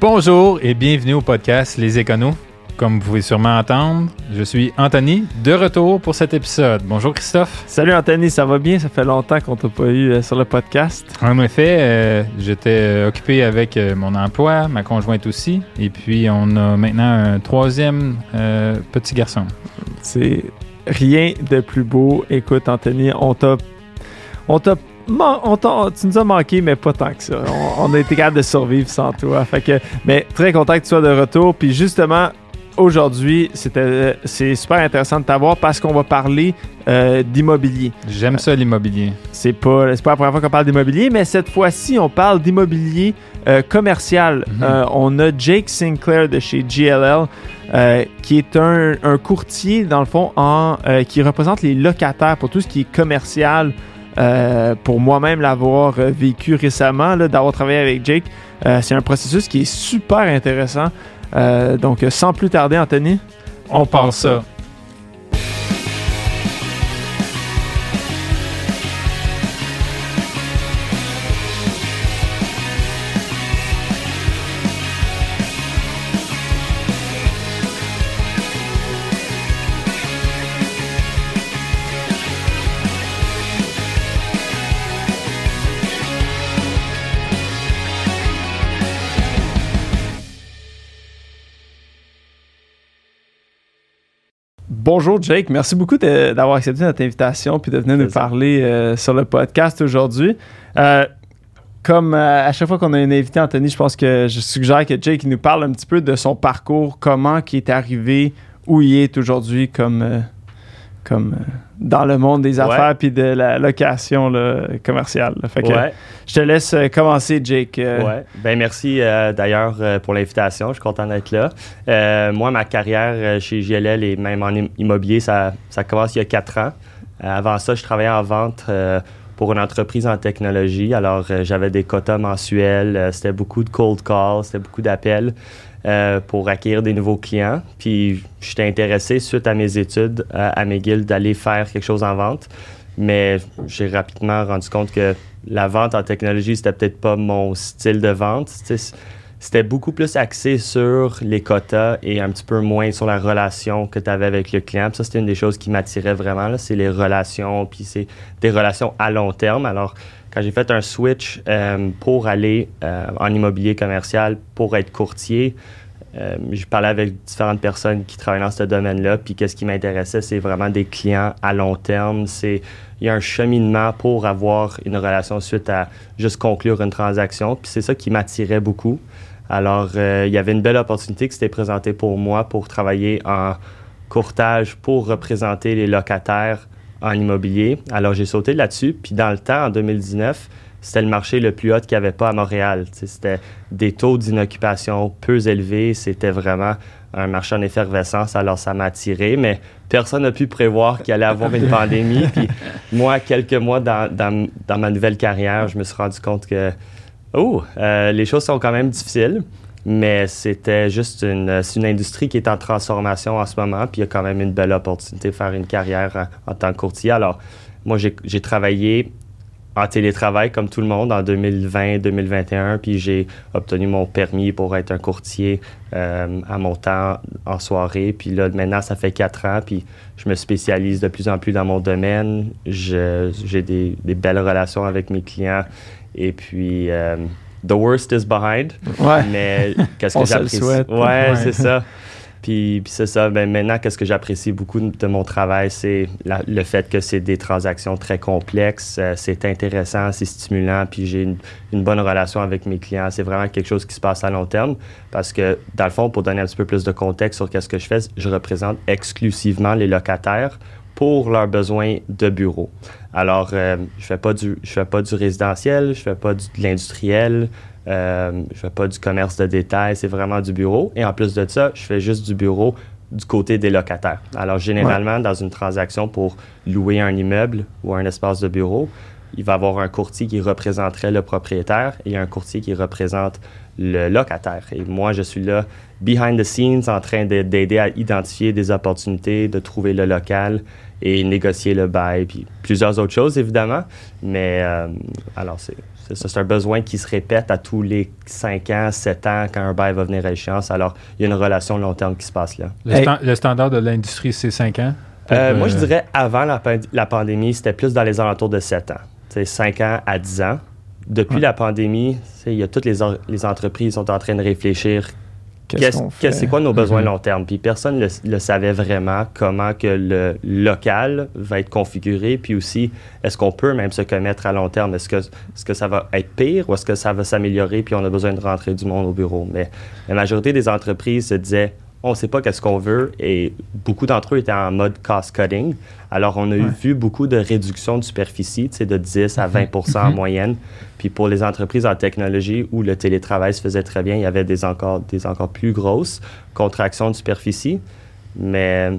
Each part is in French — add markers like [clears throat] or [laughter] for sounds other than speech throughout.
Bonjour et bienvenue au podcast Les Éconos. Comme vous pouvez sûrement entendre, je suis Anthony, de retour pour cet épisode. Bonjour Christophe. Salut Anthony, ça va bien? Ça fait longtemps qu'on t'a pas eu euh, sur le podcast. En effet, euh, j'étais euh, occupé avec euh, mon emploi, ma conjointe aussi, et puis on a maintenant un troisième petit garçon. C'est rien de plus beau. Écoute Anthony, on t'a... On t'a... man- on t'a- tu nous as manqué, mais pas tant que ça. On, on a été capable de survivre sans toi. Fait que, mais très content que tu sois de retour. Puis justement, aujourd'hui, c'était, c'est super intéressant de t'avoir parce qu'on va parler euh, d'immobilier. J'aime ça l'immobilier. C'est pas, c'est pas la première fois qu'on parle d'immobilier, mais cette fois-ci, on parle d'immobilier euh, commercial. Mhm. Euh, on a Jake Sinclair de chez GLL, euh, qui est un, un courtier, dans le fond, en, euh, qui représente les locataires pour tout ce qui est commercial. Euh, pour moi-même l'avoir euh, vécu récemment, d'avoir travaillé avec Jake, euh, c'est un processus qui est super intéressant. Donc, sans plus tarder, Anthony, On part ça. Bonjour Jake, merci beaucoup d'avoir accepté notre invitation puis de venir nous parler euh, sur le podcast aujourd'hui. Euh, comme euh, à chaque fois qu'on a un invité, Anthony, je pense que je suggère que Jake nous parle un petit peu de son parcours, comment il est arrivé, où il est aujourd'hui comme, comme euh, dans le monde des affaires puis de la location là, commerciale. là. Fait que Ouais, je te laisse euh, commencer, Jake. Euh, ouais. Ben merci euh, d'ailleurs pour l'invitation. Je suis content d'être là. Euh, moi, ma carrière chez GLL et même en im- immobilier, ça, ça commence il y a quatre ans. Euh, avant ça, je travaillais en vente pour une entreprise en technologie. Alors, j'avais des quotas mensuels. c'était beaucoup de cold calls, c'était beaucoup d'appels euh, pour acquérir des nouveaux clients. Puis, j'étais intéressé, suite à mes études à, à McGill, d'aller faire quelque chose en vente. Mais j'ai rapidement rendu compte que la vente en technologie, c'était peut-être pas mon style de vente. C'était beaucoup plus axé sur les quotas et un petit peu moins sur la relation que tu avais avec le client. Ça, c'était une des choses qui m'attirait vraiment. C'est les relations, puis c'est des relations à long terme. Alors, quand j'ai fait un switch euh, pour aller euh, en immobilier commercial, pour être courtier, euh, je parlais avec différentes personnes qui travaillent dans ce domaine-là. Puis qu'est-ce qui m'intéressait, c'est vraiment des clients à long terme. C'est il y a un cheminement pour avoir une relation suite à juste conclure une transaction. Puis c'est ça qui m'attirait beaucoup. Alors, euh, il y avait une belle opportunité qui s'était présentée pour moi pour travailler en courtage pour représenter les locataires en immobilier. Alors, j'ai sauté là-dessus. Puis dans le temps, en 2019, c'était le marché le plus haut qu'il n'y avait pas à Montréal. C'était des taux d'inoccupation peu élevés. C'était vraiment un marché en effervescence. Alors, ça m'a attiré. Mais personne n'a pu prévoir qu'il allait avoir une pandémie. Puis moi, quelques mois dans ma nouvelle carrière, je me suis rendu compte que oh, euh, les choses sont quand même difficiles. Mais c'était juste une, une industrie qui est en transformation en ce moment, puis il y a quand même une belle opportunité de faire une carrière en, tant que courtier. Alors, moi, j'ai travaillé en télétravail comme tout le monde en 2020-2021, puis j'ai obtenu mon permis pour être un courtier euh, à mon temps en soirée. Puis là, maintenant, ça fait quatre ans, puis je me spécialise de plus en plus dans mon domaine. J'ai des belles relations avec mes clients. Et puis, euh, the worst is behind. Ouais. Mais qu'est-ce [laughs] que j'apprécie? Ouais, Ouais. c'est ça. Puis, puis c'est ça. Ben, maintenant, qu'est-ce que j'apprécie beaucoup de mon travail, c'est le fait que c'est des transactions très complexes. euh, c'est intéressant, c'est stimulant, puis j'ai une, une bonne relation avec mes clients. C'est vraiment quelque chose qui se passe à long terme parce que, dans le fond, pour donner un petit peu plus de contexte sur qu'est-ce que je fais, je représente exclusivement les locataires pour leurs besoins de bureau. Alors, euh, je fais pas du, je fais pas du résidentiel, je fais pas du, de l'industriel, euh, je fais pas du commerce de détail, c'est vraiment du bureau. Et en plus de ça, je fais juste du bureau du côté des locataires. Alors, généralement, dans une transaction pour louer un immeuble ou un espace de bureau, il va y avoir un courtier qui représenterait le propriétaire et un courtier qui représente le locataire. Et moi, je suis là, behind the scenes, en train de- d'aider à identifier des opportunités, de trouver le local et négocier le bail, puis plusieurs autres choses, évidemment. Mais euh, alors, c'est C'est un besoin qui se répète à tous les 5 ans, 7 ans quand un bail va venir à échéance. Alors, il y a une relation long terme qui se passe là. Le, Hey. stan- le standard de l'industrie, c'est 5 ans? Euh, moi, je Euh, dirais avant la, la pandémie, c'était plus dans les alentours de 7 ans. C'est 5 ans à 10 ans. Depuis Ouais. la pandémie, il y a toutes les, entreprises sont en train de réfléchir Qu'est-ce qu'est- c'est quoi nos besoins Mhm. long terme? Puis personne ne le, le savait vraiment comment que le local va être configuré. Puis aussi, est-ce qu'on peut même se commettre à long terme? Est-ce que, est-ce que ça va être pire ou est-ce que ça va s'améliorer puis on a besoin de rentrer du monde au bureau? Mais la majorité des entreprises se disaient on ne sait pas qu'est-ce qu'on veut et beaucoup d'entre eux étaient en mode cost-cutting. Alors, on a Ouais. vu beaucoup de réduction de superficie, de 10 à 20% en Mhm. moyenne. Puis pour les entreprises en technologie où le télétravail se faisait très bien, il y avait des encore, des encore plus grosses contractions de superficie. Mais,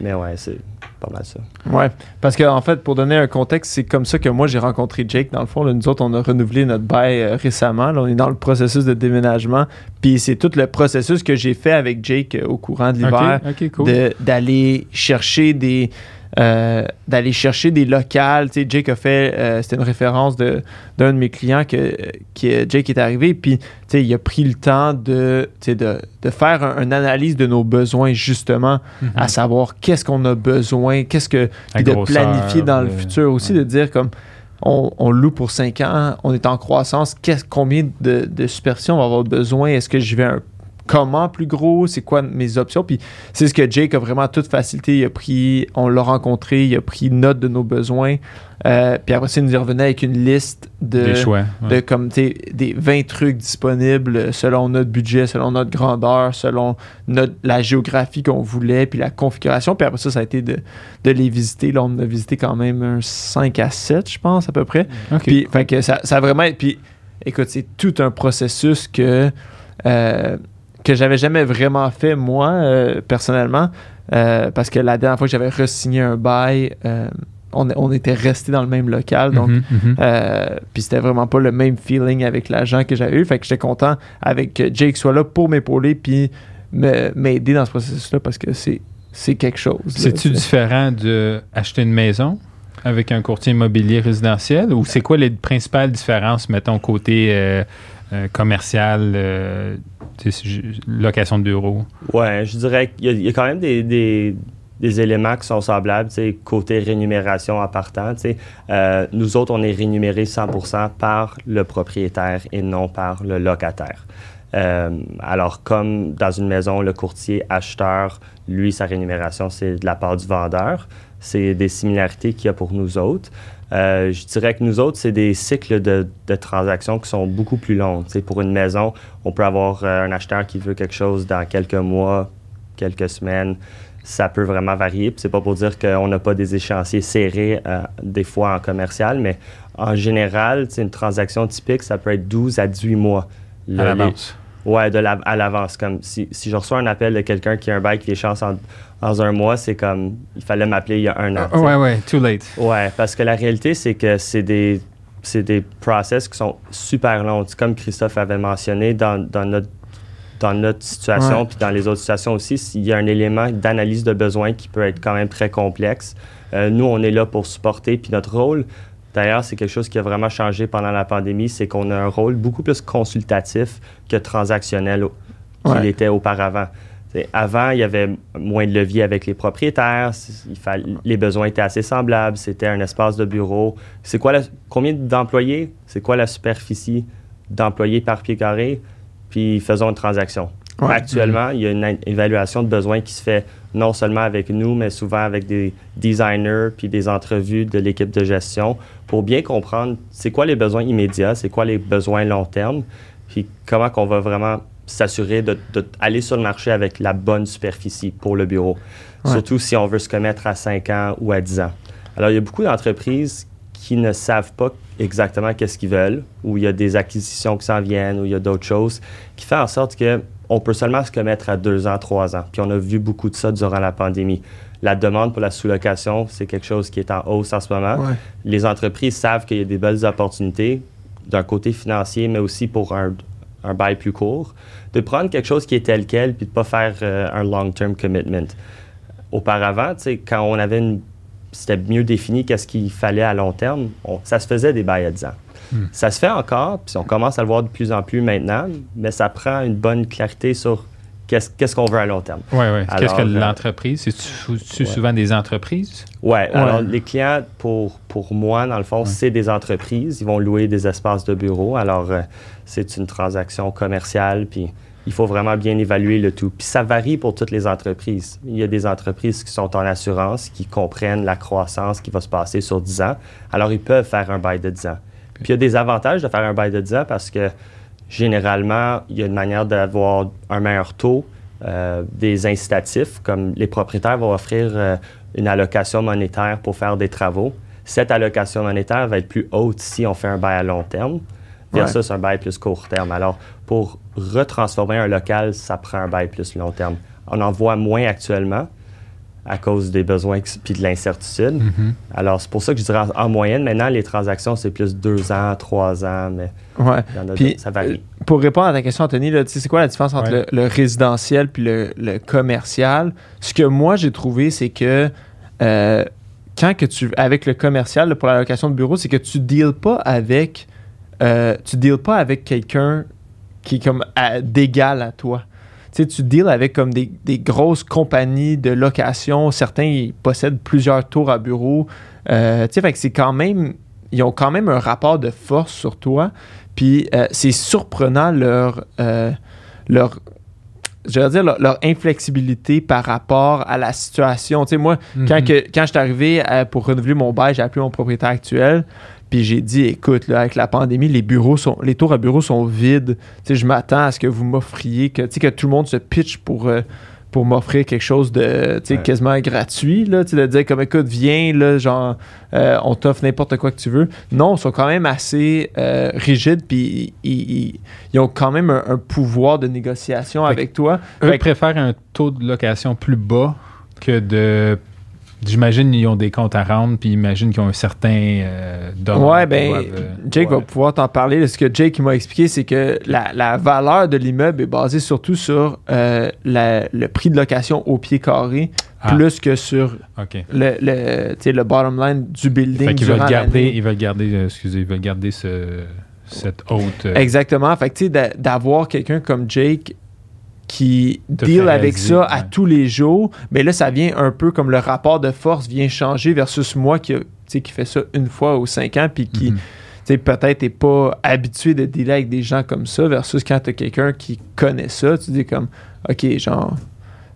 mais ouais, c'est pas mal ça. Ouais, parce que en fait, pour donner un contexte, c'est comme ça que moi j'ai rencontré Jake. Dans le fond, là, nous autres, on a renouvelé notre bail euh, récemment. Là, on est dans le processus de déménagement. Puis c'est tout le processus que j'ai fait avec Jake euh, au courant de l'hiver, cool. d'aller chercher des euh, d'aller chercher des locales. Tu sais, Jake a fait, euh, c'était une référence de d'un de mes clients que, que Jake est arrivé, puis tu sais, il a pris le temps de, tu sais, de, de faire un- une analyse de nos besoins justement, Mhm. à savoir qu'est-ce qu'on a besoin, qu'est-ce que puis de planifier dans le futur aussi, ouais. de dire comme on, on loue pour 5 ans, on est en croissance, qu'est-ce, combien de, de superficie on va avoir besoin, est-ce que je vais un comment plus gros, c'est quoi mes options, puis c'est ce que Jake a vraiment toute facilité, il a pris, on l'a rencontré, il a pris note de nos besoins, euh, puis après ça, il nous revenu avec une liste de, Des choix. de comme des 20 trucs disponibles selon notre budget, selon notre grandeur, selon notre, la géographie qu'on voulait, puis la configuration. Puis après ça, ça a été de, de les visiter. Là, on a visité quand même un 5 à 7, je pense, à peu près. OK. Puis, fait que ça, ça a vraiment. Puis, écoute, c'est tout un processus que, euh, que j'avais jamais vraiment fait, moi, euh, personnellement. Euh, parce que la dernière fois que j'avais re-signé un bail, euh, on, on était resté dans le même local. Donc, Mhm, mhm. puis c'était vraiment pas le même feeling avec l'agent que j'avais eu. Fait que j'étais content avec que Jake soit là pour m'épauler puis m'aider dans ce processus-là parce que c'est c'est quelque chose. C'est-tu différent d'acheter une maison avec un courtier immobilier résidentiel ou c'est quoi les principales différences, mettons, côté euh, commercial, euh, location de bureau? Ouais, je dirais qu'il y, a- quand même des, des- éléments qui sont semblables, côté rémunération en partant. Euh, nous autres, on est rémunérés 100% par le propriétaire et non par le locataire. Alors, comme dans une maison, le courtier acheteur, lui, sa rémunération, c'est de la part du vendeur. C'est des similarités qu'il y a pour nous autres. Euh, je dirais que nous autres, c'est des cycles de, de transactions qui sont beaucoup plus longs. Pour une maison, on peut avoir euh, un acheteur qui veut quelque chose dans quelques mois, quelques semaines. Ça peut vraiment varier. C'est pas pour dire qu'on n'a pas des échéanciers serrés euh, des fois en commercial, mais en général, une transaction typique, ça peut être 12 à 18 mois. Le- à l'avance. Ouais, de la- à l'avance. Comme si, si je reçois un appel de quelqu'un qui a un bail qui échéance en, dans un mois, c'est comme il fallait m'appeler il y a un an. sais. ouais, ouais, too late. Ouais, parce que la réalité, c'est que c'est des, c'est des process qui sont super longs. Comme Christophe avait mentionné, dans, dans notre, dans notre situation, puis dans les autres situations aussi, il y a un élément d'analyse de besoin qui peut être quand même très complexe. Euh, nous, on est là pour supporter, puis notre rôle, d'ailleurs, c'est quelque chose qui a vraiment changé pendant la pandémie, c'est qu'on a un rôle beaucoup plus consultatif que transactionnel qu'il Ouais. était auparavant. T'sais, avant, il y avait moins de levier avec les propriétaires. c- Il fallait, les besoins étaient assez semblables. C'était un espace de bureau. C'est quoi la- combien d'employés? C'est quoi la superficie d'employés par pied carré? Puis faisons une transaction. Ouais. Actuellement, il y a une évaluation de besoins qui se fait non seulement avec nous, mais souvent avec des designers puis des entrevues de l'équipe de gestion pour bien comprendre c'est quoi les besoins immédiats, c'est quoi les besoins long terme, puis comment qu'on va vraiment s'assurer d'aller sur le marché avec la bonne superficie pour le bureau. Ouais. Surtout si on veut se commettre à 5 ans ou à 10 ans. Alors, il y a beaucoup d'entreprises qui ne savent pas exactement qu'est-ce qu'ils veulent, ou il y a des acquisitions qui s'en viennent, ou il y a d'autres choses, qui fait en sorte que on peut seulement se commettre à 2 ans, 3 ans. Puis on a vu beaucoup de ça durant la pandémie. La demande pour la sous-location, c'est quelque chose qui est en hausse en ce moment Ouais. les entreprises savent qu'il y a des belles opportunités d'un côté financier, mais aussi pour un, un bail plus court, de prendre quelque chose qui est tel quel puis de ne pas faire euh, un long-term commitment. Auparavant, quand on avait une. C'était mieux défini qu'est-ce qu'il fallait à long terme, on- ça se faisait des bails à 10 ans. Hmm. Ça se fait encore, puis on commence à le voir de plus en plus maintenant, mais ça prend une bonne clarité sur qu'est-ce qu'on veut à long terme. Oui, oui. Qu'est-ce que euh, l'entreprise? C'est-tu ouais. souvent des entreprises? Ouais, alors les clients, pour, pour moi, dans le fond, Ouais. c'est des entreprises. Ils vont louer des espaces de bureau. Alors, euh, c'est une transaction commerciale, puis il faut vraiment bien évaluer le tout. Puis ça varie pour toutes les entreprises. Il y a des entreprises qui sont en assurance, qui comprennent la croissance qui va se passer sur 10 ans. Alors, ils peuvent faire un bail de 10 ans. Puis il y a des avantages de faire un bail de 10 ans parce que généralement, il y a une manière d'avoir un meilleur taux, euh, des incitatifs, comme les propriétaires vont offrir euh, une allocation monétaire pour faire des travaux. Cette allocation monétaire va être plus haute si on fait un bail à long terme versus un bail plus court terme. Alors, pour retransformer un local, ça prend un bail plus long terme. On en voit moins actuellement à cause des besoins et de l'incertitude. Mhm. Alors, c'est pour ça que je dirais en, en moyenne, maintenant, les transactions, c'est plus deux ans, trois ans, mais Ouais. il y en a Puis, d'autres, ça varie. Pour répondre à ta question, Anthony, là, tu sais, c'est quoi la différence entre Ouais. le, le résidentiel puis le, le commercial? Ce que moi, j'ai trouvé, c'est que euh, quand que tu, avec le commercial, là, pour la location de bureau, c'est que tu deals pas avec, euh, tu deals pas avec quelqu'un qui est comme d'égal à toi. Tu sais, tu deals avec comme des, des grosses compagnies de location. Certains ils possèdent plusieurs tours à bureau. Euh, tu sais, fait que c'est quand même, ils ont quand même un rapport de force sur toi. Puis euh, c'est surprenant leur, euh, leur, je veux dire, leur, leur inflexibilité par rapport à la situation. Tu sais, moi, quand, Mhm. que, quand je suis arrivé pour renouveler mon bail, j'ai appelé mon propriétaire actuel. Puis j'ai dit, écoute, là, avec la pandémie, les bureaux sont, les tours à bureaux sont vides. Je m'attends à ce que vous m'offriez, que, que tout le monde se pitch pour, euh, pour m'offrir quelque chose de, Ouais. quasiment gratuit, là, de dire comme, écoute, viens, là, genre, euh, on t'offre n'importe quoi que tu veux. Non, ils sont quand même assez euh, rigides, puis ils, ils- ils ont quand même un, un pouvoir de négociation Fait avec toi. Eux Fait préfèrent un taux de location plus bas que de. J'imagine qu'ils ont des comptes à rendre, puis imagine qu'ils ont un certain euh, Ouais, ben, doivent, euh, Jake va pouvoir t'en parler. Ce que Jake m'a expliqué, c'est que la, la valeur de l'immeuble est basée surtout sur euh, la- le prix de location au pied carré, Ah. plus que sur le, le, bottom line du building. Fait qu'ils veulent garder, ils veulent garder, euh, excusez, ils veulent garder ce, cette haute. Exactement. Fait que, tu sais, d'a- d'avoir quelqu'un comme Jake qui Te deal avec réaliser, ça à tous les jours, mais là, ça vient un peu comme le rapport de force vient changer versus moi qui, qui fait ça une fois ou cinq ans, puis qui, mhm. peut-être n'est pas habitué de dealer avec des gens comme ça, versus quand tu as quelqu'un qui connaît ça, tu dis comme, OK, genre,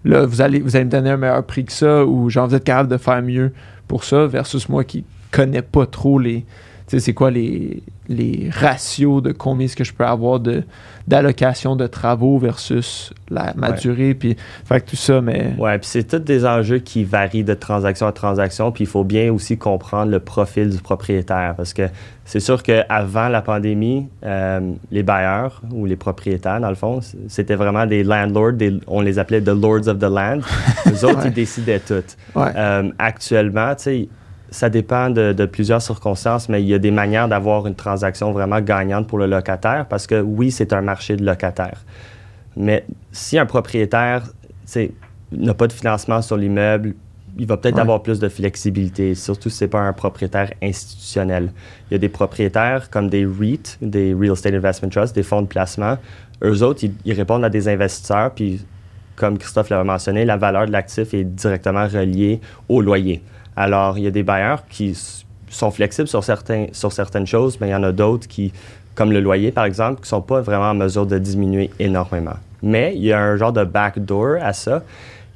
là, vous allez, vous allez me donner un meilleur prix que ça, ou genre, vous êtes capable de faire mieux pour ça, versus moi qui connais pas trop les, c'est quoi les, les ratios de combien est-ce que je peux avoir de d'allocation de travaux versus la, ma Ouais. durée, puis, fait que tout ça, mais... Ouais, puis c'est tous des enjeux qui varient de transaction à transaction, puis il faut bien aussi comprendre le profil du propriétaire, parce que c'est sûr qu'avant la pandémie, euh, les bailleurs ou les propriétaires, dans le fond, c'était vraiment des landlords, des- on les appelait the lords of the land. [laughs] Les autres, Ouais. ils décidaient tout. Ouais. Euh, actuellement, tu sais, ça dépend de, de plusieurs circonstances, mais il y a des manières d'avoir une transaction vraiment gagnante pour le locataire parce que oui, c'est un marché de locataires. Mais si un propriétaire n'a pas de financement sur l'immeuble, il va peut-être Ouais. avoir plus de flexibilité, surtout si ce n'est pas un propriétaire institutionnel. Il y a des propriétaires comme des REIT, des Real Estate Investment Trust, des fonds de placement. Eux autres, ils, ils répondent à des investisseurs, puis comme Christophe l'avait mentionné, la valeur de l'actif est directement reliée au loyer. Alors, il y a des bailleurs qui sont flexibles sur, certaines choses, mais il y en a d'autres qui, comme le loyer par exemple, qui ne sont pas vraiment en mesure de diminuer énormément. Mais il y a un genre de backdoor à ça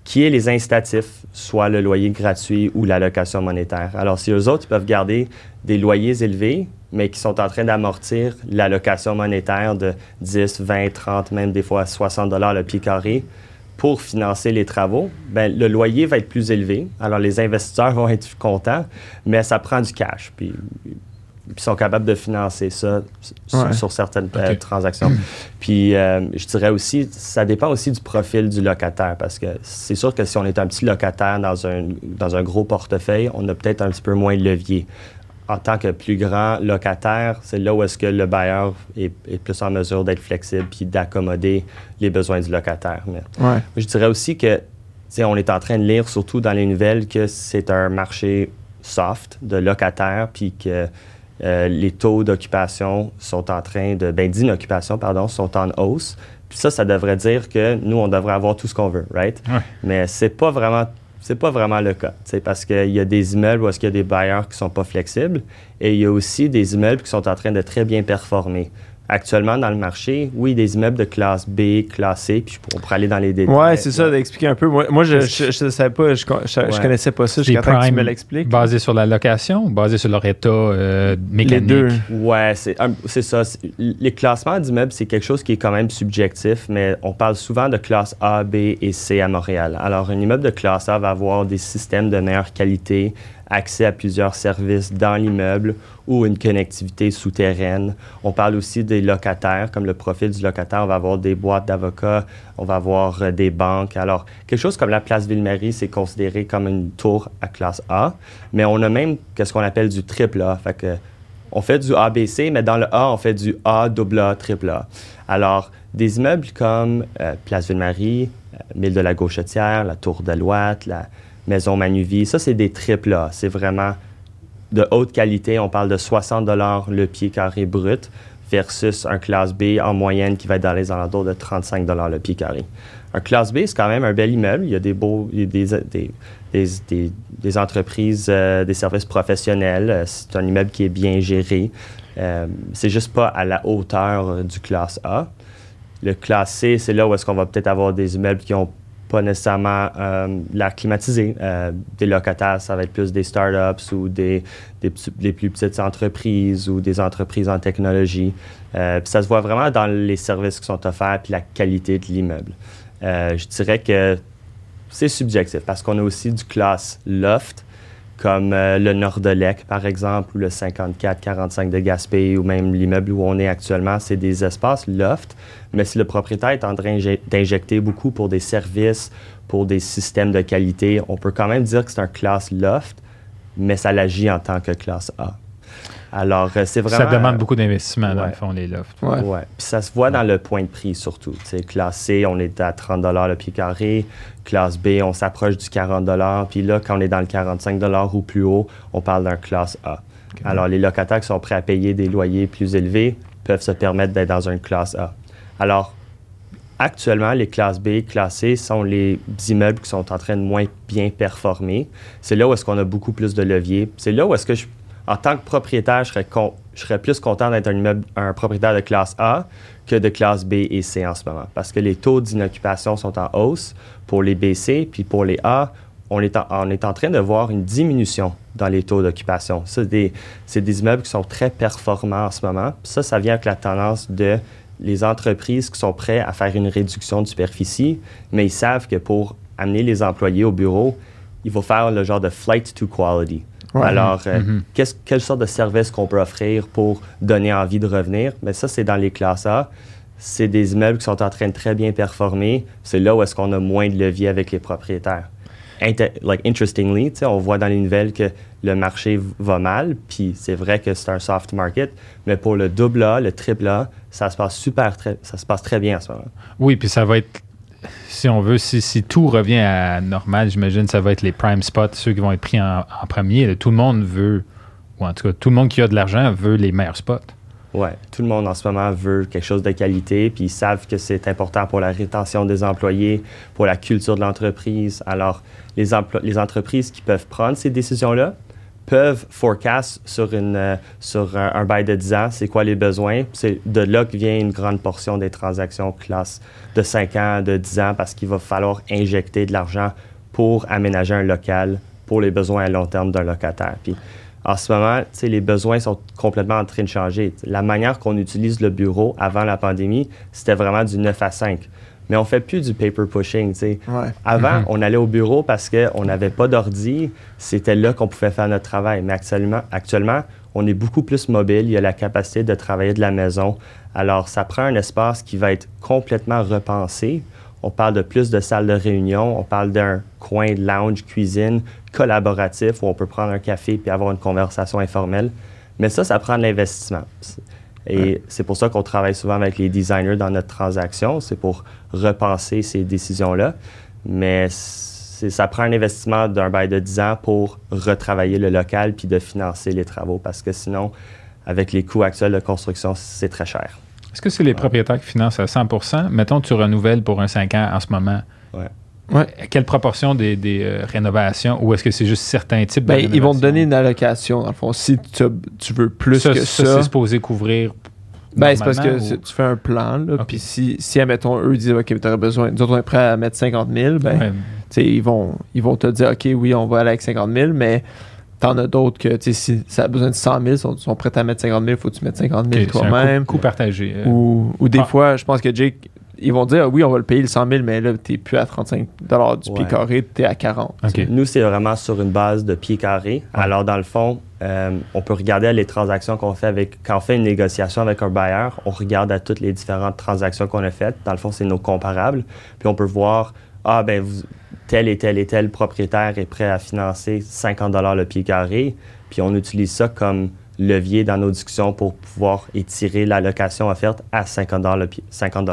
qui est les incitatifs, soit le loyer gratuit ou la location monétaire. Alors, si eux autres, peuvent garder des loyers élevés, mais qui sont en train d'amortir la location monétaire de 10, 20, 30, même des fois 60 dollars le pied carré pour financer les travaux, ben, le loyer va être plus élevé. Alors, les investisseurs vont être contents, mais ça prend du cash. Puis, ils sont capables de financer ça sur, Ouais. sur certaines euh, transactions. [clears throat] Puis, euh, je dirais aussi, ça dépend aussi du profil du locataire, parce que c'est sûr que si on est un petit locataire dans un, dans un gros portefeuille, on a peut-être un petit peu moins de levier. En tant que plus grand locataire, c'est là où est-ce que le bailleur est, est plus en mesure d'être flexible puis d'accommoder les besoins du locataire. Mais Ouais. je dirais aussi que, on est en train de lire, surtout dans les nouvelles, que c'est un marché soft de locataires, puis qu'il euh, les taux d'occupation sont en train de, ben d'inoccupation, pardon, sont en hausse. Puis ça, ça devrait dire que nous, on devrait avoir tout ce qu'on veut, right? Ouais. Mais c'est pas vraiment c'est pas vraiment le cas, c'est parce qu'il y a des immeubles où est-ce qu'il y a des bailleurs qui sont pas flexibles et il y a aussi des immeubles qui sont en train de très bien performer. Actuellement, dans le marché, oui, des immeubles de classe B, classe C, puis on pourrait aller dans les détails. Ouais, c'est ça, d'expliquer un peu. Moi, moi je ne savais pas, je, je, je Ouais. connaissais pas ça jusqu'à temps que tu me l'expliques. Basé sur la location ou basé sur leur état euh, mécanique? Les deux. Ouais, c'est un- c'est ça. C'est- Les classements d'immeubles, c'est quelque chose qui est quand même subjectif, mais on parle souvent de classe A, B et C à Montréal. Alors, un immeuble de classe A va avoir des systèmes de meilleure qualité, accès à plusieurs services dans l'immeuble ou une connectivité souterraine. On parle aussi des locataires, comme le profil du locataire, on va avoir des boîtes d'avocats, on va avoir euh, des banques. Alors, quelque chose comme la place Ville-Marie, c'est considéré comme une tour à classe A, mais on a même qu'est-ce qu'on appelle du triple A. Fait que on fait du ABC, mais dans le A, on fait du A, double A, triple A. Alors, des immeubles comme euh, Place Ville-Marie, euh, Mille de la Gauchetière, la Tour de l'Ouate, la Maison Manuvie, ça, c'est des triple A. C'est vraiment de haute qualité. On parle de 60 le pied carré brut versus un classe B en moyenne qui va être dans les alentours de 35 le pied carré. Un classe B, c'est quand même un bel immeuble. Il y a des beaux, entreprises, euh, des services professionnels. Euh, C'est un immeuble qui est bien géré. Euh, c'est juste pas à la hauteur du classe A. Le classe C, c'est là où est-ce qu'on va peut-être avoir des immeubles qui ont pas nécessairement euh, l'air climatisé. Euh, des locataires, ça va être plus des startups ou des, plus petites entreprises ou des entreprises en technologie. Euh, ça se voit vraiment dans les services qui sont offerts puis la qualité de l'immeuble. Je dirais que c'est subjectif parce qu'on a aussi du classe loft, comme euh, le Nord-de-Lec, par exemple, ou le 54-45 de Gaspé, ou même l'immeuble où on est actuellement, c'est des espaces loft. Mais si le propriétaire est en train d'inje- d'injecter beaucoup pour des services, pour des systèmes de qualité, on peut quand même dire que c'est un classe loft, mais ça l'agit en tant que classe A. Alors, euh, c'est vraiment... Ça demande beaucoup d'investissement, dans Ouais. le fond, les lofts. Ouais. Ouais. Puis ça se voit dans le point de prix surtout. Tu sais, classe C, on est à 30 le pied carré. Classe B, on s'approche du 40 Puis là, quand on est dans le 45 ou plus haut, on parle d'un classe A. Alors, les locataires qui sont prêts à payer des loyers plus élevés peuvent se permettre d'être dans une classe A. Alors, actuellement, les classes B, classe C sont les immeubles qui sont en train de moins bien performer. C'est là où est-ce qu'on a beaucoup plus de levier. C'est là où est-ce que, je, en tant que propriétaire, je serais, plus content d'être un, immeuble, un propriétaire de classe A que de classe B et C en ce moment. Parce que les taux d'inoccupation sont en hausse pour les BC, puis pour les A, on est, en, train de voir une diminution dans les taux d'occupation. C'est des, des immeubles qui sont très performants en ce moment. Ça, ça vient avec la tendance de les entreprises qui sont prêtes à faire une réduction de superficie, mais ils savent que pour amener les employés au bureau, il faut faire le genre de flight to quality. Ouais. Alors, euh, qu'est-ce- quelle sorte de service qu'on peut offrir pour donner envie de revenir? Mais ça, c'est dans les classes A. C'est des immeubles qui sont en train de très bien performer. C'est là où est-ce qu'on a moins de levier avec les propriétaires. Inter- like, interestingly, tu sais, on voit dans les nouvelles que le marché va mal, puis c'est vrai que c'est un soft market, mais pour le double A, le triple A, ça se passe super, très, ça se passe très bien en ce moment. Oui, puis ça va être, si on veut, si, tout revient à normal, j'imagine ça va être les prime spots, ceux qui vont être pris en, premier. Tout le monde veut, ou en tout cas, tout le monde qui a de l'argent veut les meilleurs spots. Ouais, tout le monde en ce moment veut quelque chose de qualité, puis ils savent que c'est important pour la rétention des employés, pour la culture de l'entreprise. Alors, les, les entreprises qui peuvent prendre ces décisions-là peuvent forecast sur, une, euh, sur un, un bail de 10 ans, c'est quoi les besoins. C'est de là que vient une grande portion des transactions classe de 5 ans, de 10 ans, parce qu'il va falloir injecter de l'argent pour aménager un local pour les besoins à long terme d'un locataire. Puis, en ce moment, les besoins sont complètement en train de changer. La manière qu'on utilise le bureau avant la pandémie, c'était vraiment du 9 à 5. Mais on fait plus du paper pushing. tu sais. Ouais. Avant, Mhm. on allait au bureau parce qu'on n'avait pas d'ordi. C'était là qu'on pouvait faire notre travail. Mais actuellement, actuellement, on est beaucoup plus mobile. Il y a la capacité de travailler de la maison. Alors, ça prend un espace qui va être complètement repensé. On parle de plus de salles de réunion. On parle d'un coin de lounge, cuisine collaboratif où on peut prendre un café puis avoir une conversation informelle. Mais ça, ça prend de l'investissement. Et c'est pour ça qu'on travaille souvent avec les designers dans notre transaction. C'est pour repenser ces décisions-là. Mais ça prend un investissement d'un bail de 10 ans pour retravailler le local puis de financer les travaux. Parce que sinon, avec les coûts actuels de construction, c'est très cher. Est-ce que c'est les propriétaires qui financent à 100% Mettons, tu renouvelles pour un 5 ans en ce moment. Ouais. Ouais. Quelle proportion des, des, euh, rénovations ou est-ce que c'est juste certains types de Ben, ils vont te rénovations? donner une allocation, dans le fond. Si tu, tu veux plus ça, que ça, ça, c'est supposé couvrir. ben, c'est parce que ou- tu fais un plan. Puis si, si, admettons, eux disent OK, tu aurais besoin, nous autres, on est à mettre 50 000, ben, Ouais. ils, vont, ils vont te dire OK, oui, on va aller avec 50 000, mais t'en as d'autres que, tu sais, si ça a besoin de 100 000, ils sont, sont prêts à mettre 50 000, faut que tu mettes 50 000 Ok, c'est un toi-même. coût, coût partagé. euh. Ou, ou des Ah. fois, je pense que Jake, ils vont dire oui, on va le payer le 100 000, mais là, t'es plus à 35 du pied Ouais. carré, t'es à 40. OK. Nous, c'est vraiment sur une base de pieds carrés. Alors, dans le fond, euh, on peut regarder les transactions qu'on fait avec. Quand on fait une négociation avec un bailleur, on regarde à toutes les différentes transactions qu'on a faites. Dans le fond, c'est nos comparables. Puis on peut voir, ah, ben, vous- tel et tel et tel propriétaire est prêt à financer 50 le pied carré. Puis on utilise ça comme levier dans nos discussions pour pouvoir étirer la location offerte à 50 le pied, 50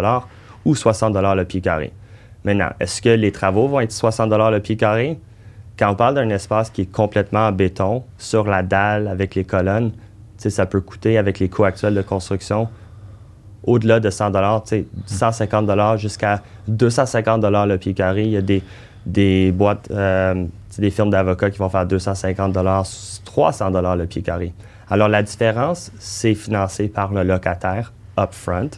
ou 60 le pied carré. Maintenant, est-ce que les travaux vont être 60 le pied carré? Quand on parle d'un espace qui est complètement en béton, sur la dalle, avec les colonnes, ça peut coûter, avec les coûts actuels de construction, au-delà de 100 tu sais, 150 jusqu'à 250 le pied carré. Il y a des, boîtes, euh, des firmes d'avocats qui vont faire 250 300 le pied carré. Alors, la différence, c'est financé par le locataire upfront.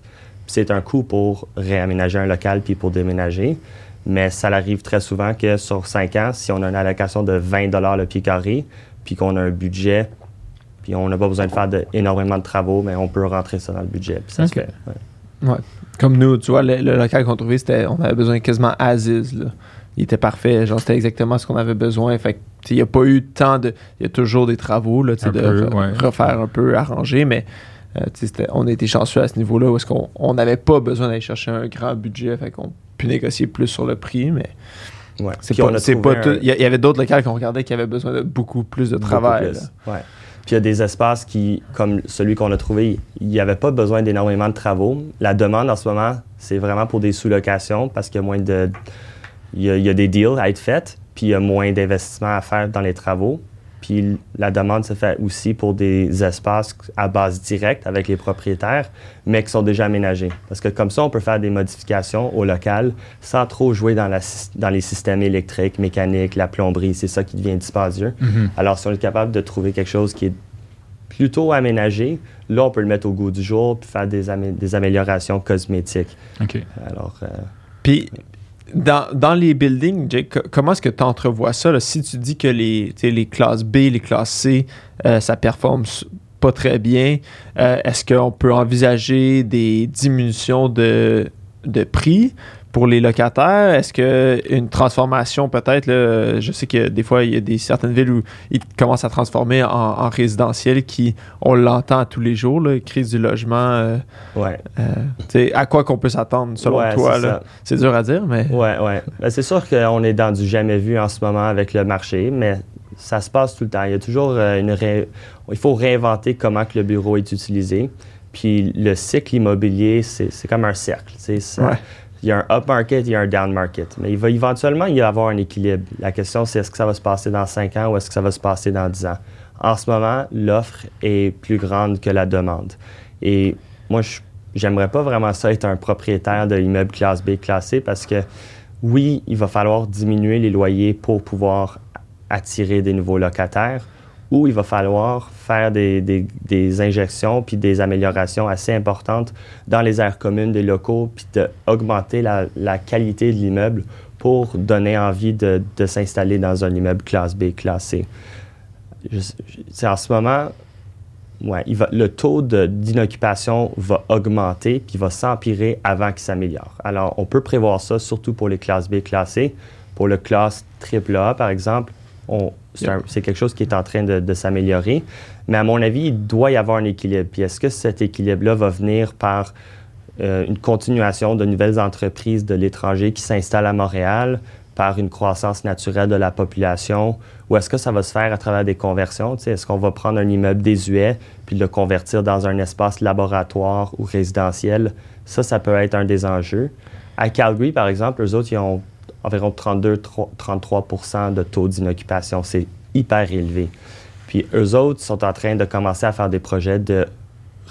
C'est un coût pour réaménager un local puis pour déménager. Mais ça arrive très souvent que sur 5 ans, si on a une allocation de 20 le pied carré, puis qu'on a un budget, puis on n'a pas besoin de faire de- énormément de travaux, mais on peut rentrer ça dans le budget. Puis ça se Ok. fait. ouais. Comme nous, tu vois, le, le local qu'on trouvait, c'était, on avait besoin quasiment Aziz. Là. Il était parfait. Genre, c'était exactement ce qu'on avait besoin. Fait il n'y a pas eu tant de. Il y a toujours des travaux, là, de peu, re- ouais. refaire un peu, arranger, mais. Euh, on a été chanceux à ce niveau-là où est-ce qu'on on n'avait pas besoin d'aller chercher un grand budget, fait qu'on pu négocier plus sur le prix, mais Ouais. c'est pas, un- tout. Il y, avait d'autres locales qu'on regardait qui avaient besoin de beaucoup plus de travail. plus. là. Ouais. Puis il y a des espaces qui, comme celui qu'on a trouvé, il n'y avait pas besoin d'énormément de travaux. La demande en ce moment, c'est vraiment pour des sous-locations parce qu'il y a moins de. Il y a, il y a des deals à être faits, puis il y a moins d'investissements à faire dans les travaux. Puis la demande se fait aussi pour des espaces à base directe avec les propriétaires, mais qui sont déjà aménagés. Parce que comme ça, on peut faire des modifications au local sans trop jouer dans, la, syst- dans les systèmes électriques, mécaniques, la plomberie. C'est ça qui devient dispendieux. Mhm. Alors, si on est capable de trouver quelque chose qui est plutôt aménagé, là, on peut le mettre au goût du jour puis faire des, amé- des améliorations cosmétiques. OK. Alors, euh, Puis, dans, dans les buildings, Jake, co- comment est-ce que tu entrevois ça? Si tu dis que les, les classes B, les classes C, euh, ça performe pas très bien, euh, est-ce qu'on peut envisager des diminutions de, de prix? Pour les locataires? Est-ce qu'une transformation peut-être, je sais que des fois, il y a des, certaines villes où ils commencent à transformer en, en résidentiel qui, on l'entend tous les jours, là, crise du logement. euh, ouais. euh, à quoi qu'on peut s'attendre selon Ouais, toi? c'est dur à dire, mais. Ouais, ouais. Ben, c'est sûr qu'on est dans du jamais vu en ce moment avec le marché, mais ça se passe tout le temps. Il y a toujours euh, une ré- Il faut réinventer comment que le bureau est utilisé. Puis le cycle immobilier, c'est comme un cercle. ça- Ouais. Il y a un up market, il y a un down market. Mais il va éventuellement y avoir un équilibre. La question, c'est est-ce que ça va se passer dans 5 ans ou est-ce que ça va se passer dans 10 ans? En ce moment, l'offre est plus grande que la demande. Et moi, j'aimerais pas vraiment ça être un propriétaire de l'immeuble classe B, classe C, parce que oui, il va falloir diminuer les loyers pour pouvoir attirer des nouveaux locataires, ou il va falloir faire des, des- des injections puis des améliorations assez importantes dans les aires communes des locaux, puis d'augmenter la, la qualité de l'immeuble pour donner envie de, de s'installer dans un immeuble classe B, classe C. En ce moment, ouais, le taux d'inoccupation va augmenter puis va s'empirer avant qu'il s'améliore. Alors, on peut prévoir ça, surtout pour les classes B, classe C. Pour le classe AAA, par exemple, Yep. c'est quelque chose qui est en train de, de s'améliorer. Mais à mon avis, il doit y avoir un équilibre. Puis est-ce que cet équilibre-là va venir par euh, une continuation de nouvelles entreprises de l'étranger qui s'installent à Montréal, par une croissance naturelle de la population, ou est-ce que ça va se faire à travers des conversions? Est-ce qu'on va prendre un immeuble désuet puis le convertir dans un espace laboratoire ou résidentiel? Ça, ça peut être un des enjeux. À Calgary, par exemple, eux autres, ils ont environ 32-33% de taux d'inoccupation. C'est hyper élevé. Puis eux autres sont en train de commencer à faire des projets de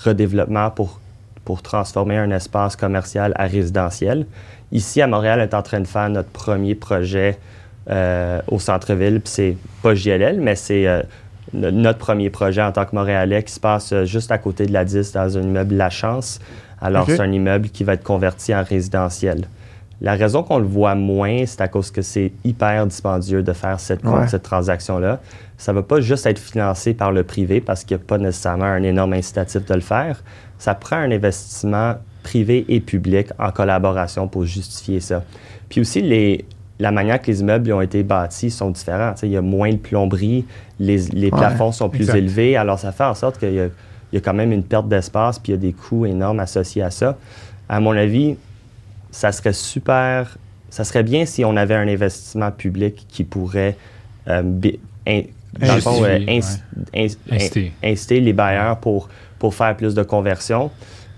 redéveloppement pour, pour transformer un espace commercial à résidentiel. Ici, à Montréal, on est en train de faire notre premier projet euh, au centre-ville. Puis c'est pas JLL, mais c'est euh, no- notre premier projet en tant que Montréalais qui se passe euh, juste à côté de la 10 dans un immeuble La Chance. Alors, c'est un immeuble qui va être converti en résidentiel. La raison qu'on le voit moins, c'est à cause que c'est hyper dispendieux de faire cette, Ouais. cette transaction-là. Ça ne va pas juste être financé par le privé parce qu'il n'y a pas nécessairement un énorme incitatif de le faire. Ça prend un investissement privé et public en collaboration pour justifier ça. Puis aussi, les, la manière que les immeubles ont été bâtis sont différents. Il y a moins de plomberie, les, les Ouais, plafonds sont plus exact. élevés, alors ça fait en sorte qu'il y y a quand même une perte d'espace, puis il y a des coûts énormes associés à ça. À mon avis, ça serait super, ça serait bien si on avait un investissement public qui pourrait, euh, in- dans le fond, euh, Inciter. in- inciter les bailleurs pour, pour faire plus de conversion.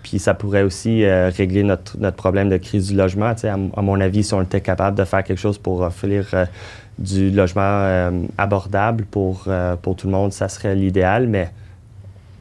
Puis ça pourrait aussi euh, régler notre, notre problème de crise du logement. À, à mon avis, si on était capable de faire quelque chose pour offrir euh, du logement euh, abordable pour, euh, pour tout le monde, ça serait l'idéal. Mais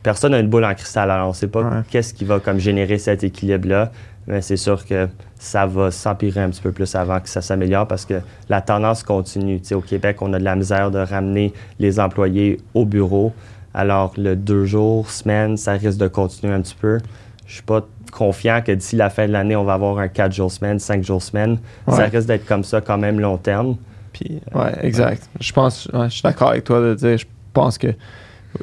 personne n'a une boule en cristal. Alors on ne sait pas Ouais. qu'est-ce qui va comme générer cet équilibre-là. Mais c'est sûr que ça va s'empirer un petit peu plus avant que ça s'améliore parce que la tendance continue. Au Québec, on a de la misère de ramener les employés au bureau. Alors, le deux jours, semaine, ça risque de continuer un petit peu. Je suis pas confiant que d'ici la fin de l'année, on va avoir un quatre jours semaine, cinq jours semaine. Ça risque d'être comme ça quand même long terme. Puis, ouais, exact. Je pense, ouais, je suis d'accord avec toi de dire, je pense que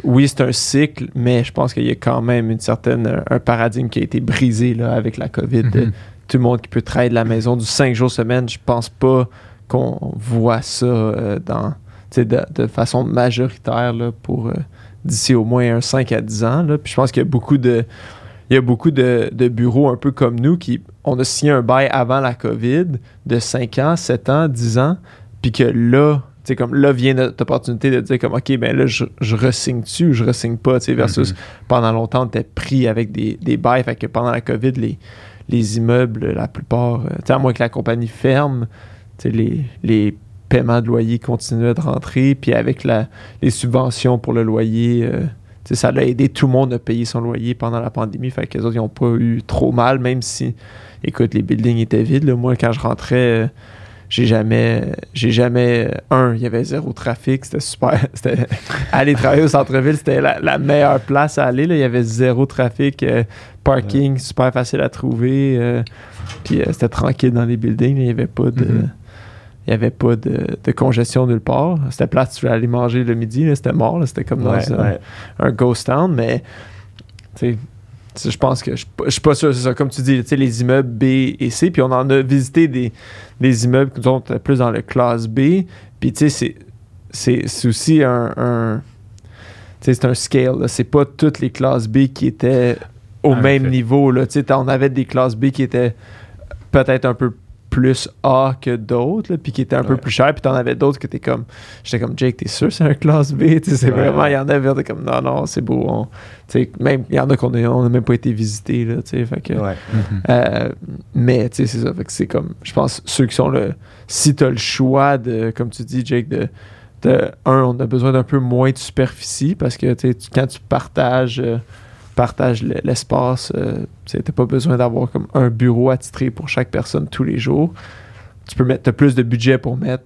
oui, c'est un cycle, mais je pense qu'il y a quand même une certaine, un paradigme qui a été brisé là, avec la COVID. Mhm. tout le monde qui peut travailler de la maison du 5 jours semaine. Je pense pas qu'on voit ça euh, dans, de, de façon majoritaire là, pour euh, d'ici au moins un 5 à 10 ans. Là. Puis je pense qu'il y a beaucoup de. Il y a beaucoup de, de bureaux un peu comme nous qui on a signé un bail avant la COVID de 5 ans, 7 ans, 10 ans, puis que là, sais, comme là vient notre opportunité de dire comme OK, ben là, je, je resigne-tu ou je resigne pas, tu sais, versus Mhm. pendant longtemps, on était pris avec des, des bails, fait que pendant la COVID, les, les immeubles, la plupart, euh, tu sais, à moins que la compagnie ferme, tu sais, les, les paiements de loyer continuaient de rentrer, puis avec la, les subventions pour le loyer, euh, tu sais, ça a aidé tout le monde à payer son loyer pendant la pandémie, fait que les autres, ils n'ont pas eu trop mal, même si, écoute, les buildings étaient vides. là. Moi, quand je rentrais, euh, j'ai jamais, j'ai jamais, un, il y avait zéro trafic, c'était super, [laughs] c'était, aller travailler au centre-ville, c'était la, la meilleure place à aller, là. il y avait zéro trafic, euh, parking, super facile à trouver, euh, puis euh, c'était tranquille dans les buildings, il n'y avait pas de... Mhm. Il n'y avait pas de, de congestion nulle part. C'était place, tu voulais aller manger le midi, là, c'était mort. là. C'était comme dans Ouais, un, ouais. un ghost town, mais je pense que je je suis pas sûr, c'est ça, comme tu dis, tu sais, les immeubles B et C, puis on en a visité des, des immeubles qui sont plus dans le classe B, puis tu sais, c'est- c'est c'est aussi un, un- c'est un scale, c'est pas toutes les classes B qui étaient au En même niveau, là, on avait des classes B qui étaient peut-être un peu plus A que d'autres, puis qui étaient un peu plus chers, puis t'en avais d'autres que t'es comme, j'étais comme, Jake, t'es sûr c'est un classe B, [laughs] tu sais, c'est Ouais, vraiment, il y en avait, t'es comme, non, non, c'est beau, on- même, il y en a qu'on a, on a même pas été visités, là, tu sais, fait que, Ouais. Mhm. euh, mais, tu sais, c'est ça, fait que c'est comme, je pense, ceux qui sont le, si t'as le choix de, comme tu dis, Jake, de, de un, on a besoin d'un peu moins de superficie, parce que, tu sais, tu- quand tu partages, euh, partages le- l'espace, euh, tu t'as pas besoin d'avoir comme un bureau attitré pour chaque personne tous les jours. Tu peux mettre, t'as plus de budget pour mettre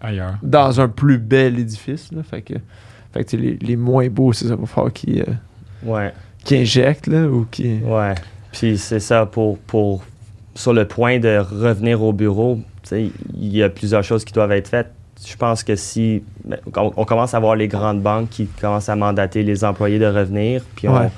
Ailleurs. dans un plus bel édifice, là, fait que, fait les, les moins beaux, c'est ça, va falloir qu'ils euh, Ouais. qu'ils injectent, là, ou qui Ouais. Puis c'est ça, pour, pour, sur le point de revenir au bureau, tu sais, il y a plusieurs choses qui doivent être faites. Je pense que si ben, on, on commence à voir les grandes banques qui commencent à mandater les employés de revenir, puis on, Ouais.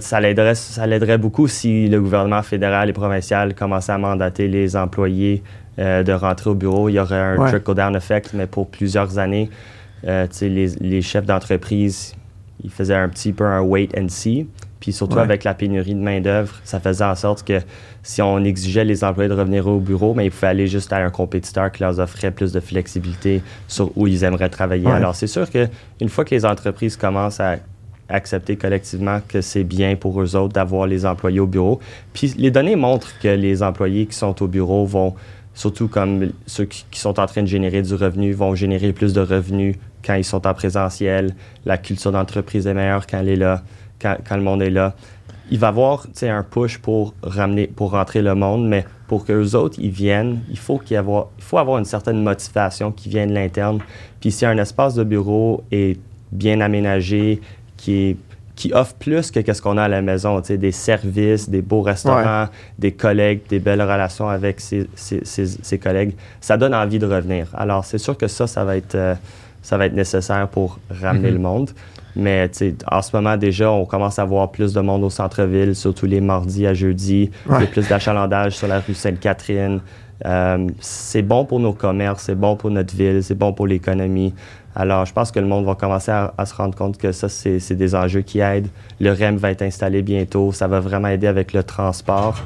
Ça l'aiderait, ça l'aiderait beaucoup si le gouvernement fédéral et provincial commençait à mandater les employés euh, de rentrer au bureau. Il y aurait un Ouais. trickle-down effect, mais pour plusieurs années, euh, les, les chefs d'entreprise, ils faisaient un petit peu un wait and see. Puis surtout Ouais. avec la pénurie de main-d'œuvre, ça faisait en sorte que si on exigeait les employés de revenir au bureau, mais il fallait aller juste à un compétiteur qui leur offrait plus de flexibilité sur où ils aimeraient travailler. Ouais. Alors, c'est sûr qu'une fois que les entreprises commencent à accepter collectivement que c'est bien pour eux autres d'avoir les employés au bureau, puis les données montrent que les employés qui sont au bureau vont, surtout comme ceux qui, sont en train de générer du revenu, vont générer plus de revenus quand ils sont en présentiel. La culture d'entreprise est meilleure quand elle est là, quand, le monde est là. Il va y avoir un push pour ramener, pour rentrer le monde, mais pour que les autres ils viennent, il faut qu'il avoir, il faut avoir une certaine motivation qui vient de l'interne. Puis si un espace de bureau est bien aménagé, qui est qui offre plus que ce qu'on a à la maison, des services, des beaux restaurants, des collègues, des belles relations avec ses, ses, collègues, ça donne envie de revenir. Alors, c'est sûr que ça, ça va être, euh, ça va être nécessaire pour ramener mhm. le monde. Mais en ce moment, déjà, on commence à voir plus de monde au centre-ville, surtout les mardis à jeudi. Il y a plus d'achalandage sur la rue Sainte-Catherine. Euh, c'est bon pour nos commerces, c'est bon pour notre ville, c'est bon pour l'économie. Alors, je pense que le monde va commencer à, se rendre compte que ça, c'est des enjeux qui aident. Le REM va être installé bientôt. Ça va vraiment aider avec le transport.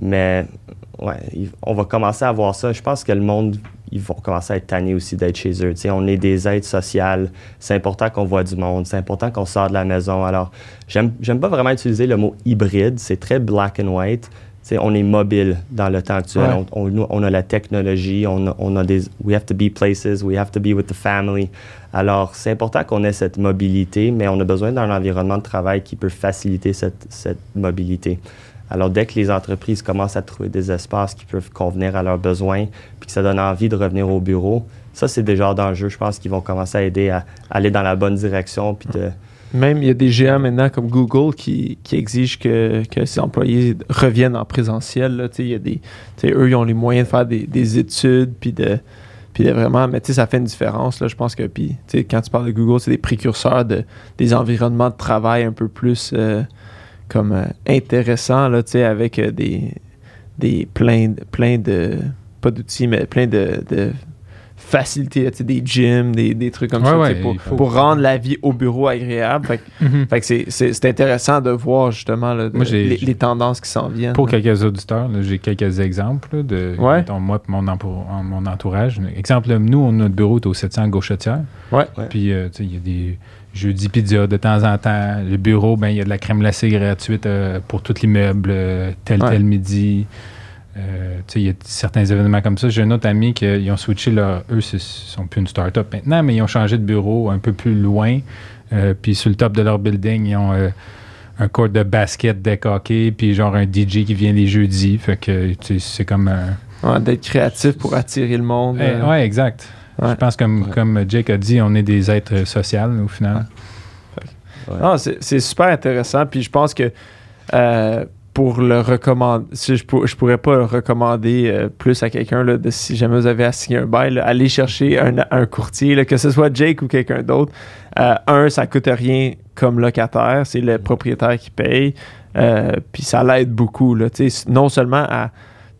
Mais, ouais, on va commencer à voir ça. Je pense que le monde, ils vont commencer à être tannés aussi d'être chez eux. on est des aides sociales. C'est important qu'on voit du monde. C'est important qu'on sort de la maison. Alors, j'aime pas vraiment utiliser le mot hybride. C'est très black and white on est mobile dans le temps actuel. On, a la technologie, on a, des. We have to be places, we have to be with the family. Alors, c'est important qu'on ait cette mobilité, mais on a besoin d'un environnement de travail qui peut faciliter cette, cette, mobilité. Alors, dès que les entreprises commencent à trouver des espaces qui peuvent convenir à leurs besoins, puis que ça donne envie de revenir au bureau, ça, c'est des genres d'enjeux, je pense, qui vont commencer à aider à, aller dans la bonne direction, puis de même, il y a des géants maintenant comme Google qui, qui exigent que, que ses employés reviennent en présentiel. Là. Il y a des, eux, ils ont les moyens de faire des, des études, puis de, vraiment, mais ça fait une différence. Je pense que, quand tu parles de Google, c'est des précurseurs de, des environnements de travail un peu plus euh, comme euh, intéressants, là, avec euh, des, des plein de, pas d'outils, mais plein de faciliter des gyms, des, des, trucs comme ça pour, rendre la vie au bureau agréable. Fait, [laughs] mhm. c'est intéressant de voir justement les, tendances qui s'en viennent. Pour quelques auditeurs, j'ai quelques exemples de moi et mon, mon, entourage. Exemple, nous, on, notre bureau est au 700 Gauchetière. Ouais. Puis euh, il y a des jeudi pizza de temps en temps. Le bureau, ben il y a de la crème glacée gratuite euh, pour tous l'immeuble, euh, tel tel midi. Euh, il y a certains événements comme ça. J'ai un autre ami qui ils ont switché leur. Eux, ils sont plus une start-up maintenant, mais ils ont changé de bureau un peu plus loin. Euh, puis sur le top de leur building, ils ont euh, un court de basket deck hockey, puis genre un DJ qui vient les jeudis. Fait que c'est comme un. D'être créatif pour attirer le monde. Eh, oui, exact. Je pense comme, comme Jake a dit, on est des êtres sociaux au final. c'est super intéressant. Puis je pense que pour le recommander, je, je pourrais pas le recommander euh, plus à quelqu'un, de si jamais vous avez assigné un bail, allez chercher un, courtier, que ce soit Jake ou quelqu'un d'autre. Euh, un, ça coûte rien comme locataire, c'est le propriétaire qui paye, euh, puis ça l'aide beaucoup, là, non seulement à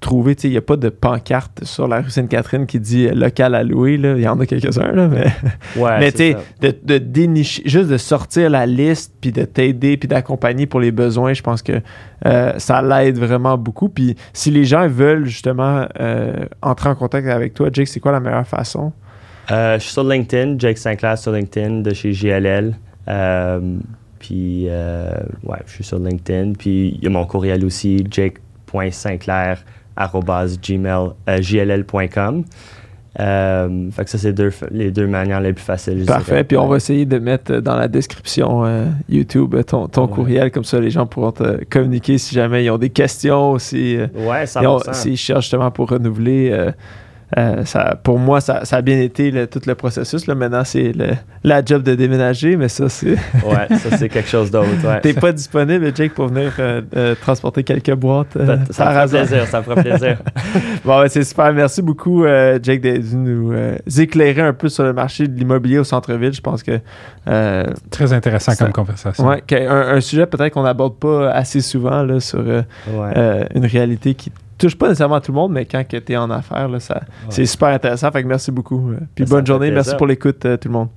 trouver, il n'y a pas de pancarte sur la rue Sainte-Catherine qui dit euh, local à louer, il y en a quelques-uns, mais, [laughs] mais tu de, de, dénicher, juste de sortir la liste, puis de t'aider, puis d'accompagner pour les besoins, je pense que euh, ça l'aide vraiment beaucoup. Puis si les gens veulent justement euh, entrer en contact avec toi, Jake, c'est quoi la meilleure façon? je suis sur LinkedIn, Jake Sinclair sur LinkedIn de chez JLL. puis, ouais, je suis sur LinkedIn. Puis, il y a mon courriel aussi, jake.sinclair Euh, euh, fait que ça, c'est deux, les deux manières les plus faciles. Parfait. Puis on va essayer de mettre dans la description euh, YouTube ton, ton courriel, comme ça les gens pourront te communiquer si jamais ils ont des questions, aussi. ouais, ça S'ils cherchent justement pour renouveler euh, ça, pour moi, ça, a bien été tout le processus. Là. Maintenant, c'est la job de déménager, mais ça, c'est. [laughs] ouais, ça, c'est quelque chose d'autre. Ouais. T'es pas disponible, Jake, pour venir euh, euh, transporter quelques boîtes. ça, me ferait plaisir, ça me ferait plaisir. [laughs] bon, c'est super. Merci beaucoup, Jake, de nous éclairer un peu sur le marché de l'immobilier au centre-ville. Je pense que. Très intéressant comme conversation. Ouais, un, un, sujet peut-être qu'on n'aborde pas assez souvent là, sur une réalité qui touche pas nécessairement à tout le monde, mais quand tu es en affaires, ça, c'est super intéressant. Fait que merci beaucoup. Puis bonne journée. Merci pour l'écoute, euh, tout le monde.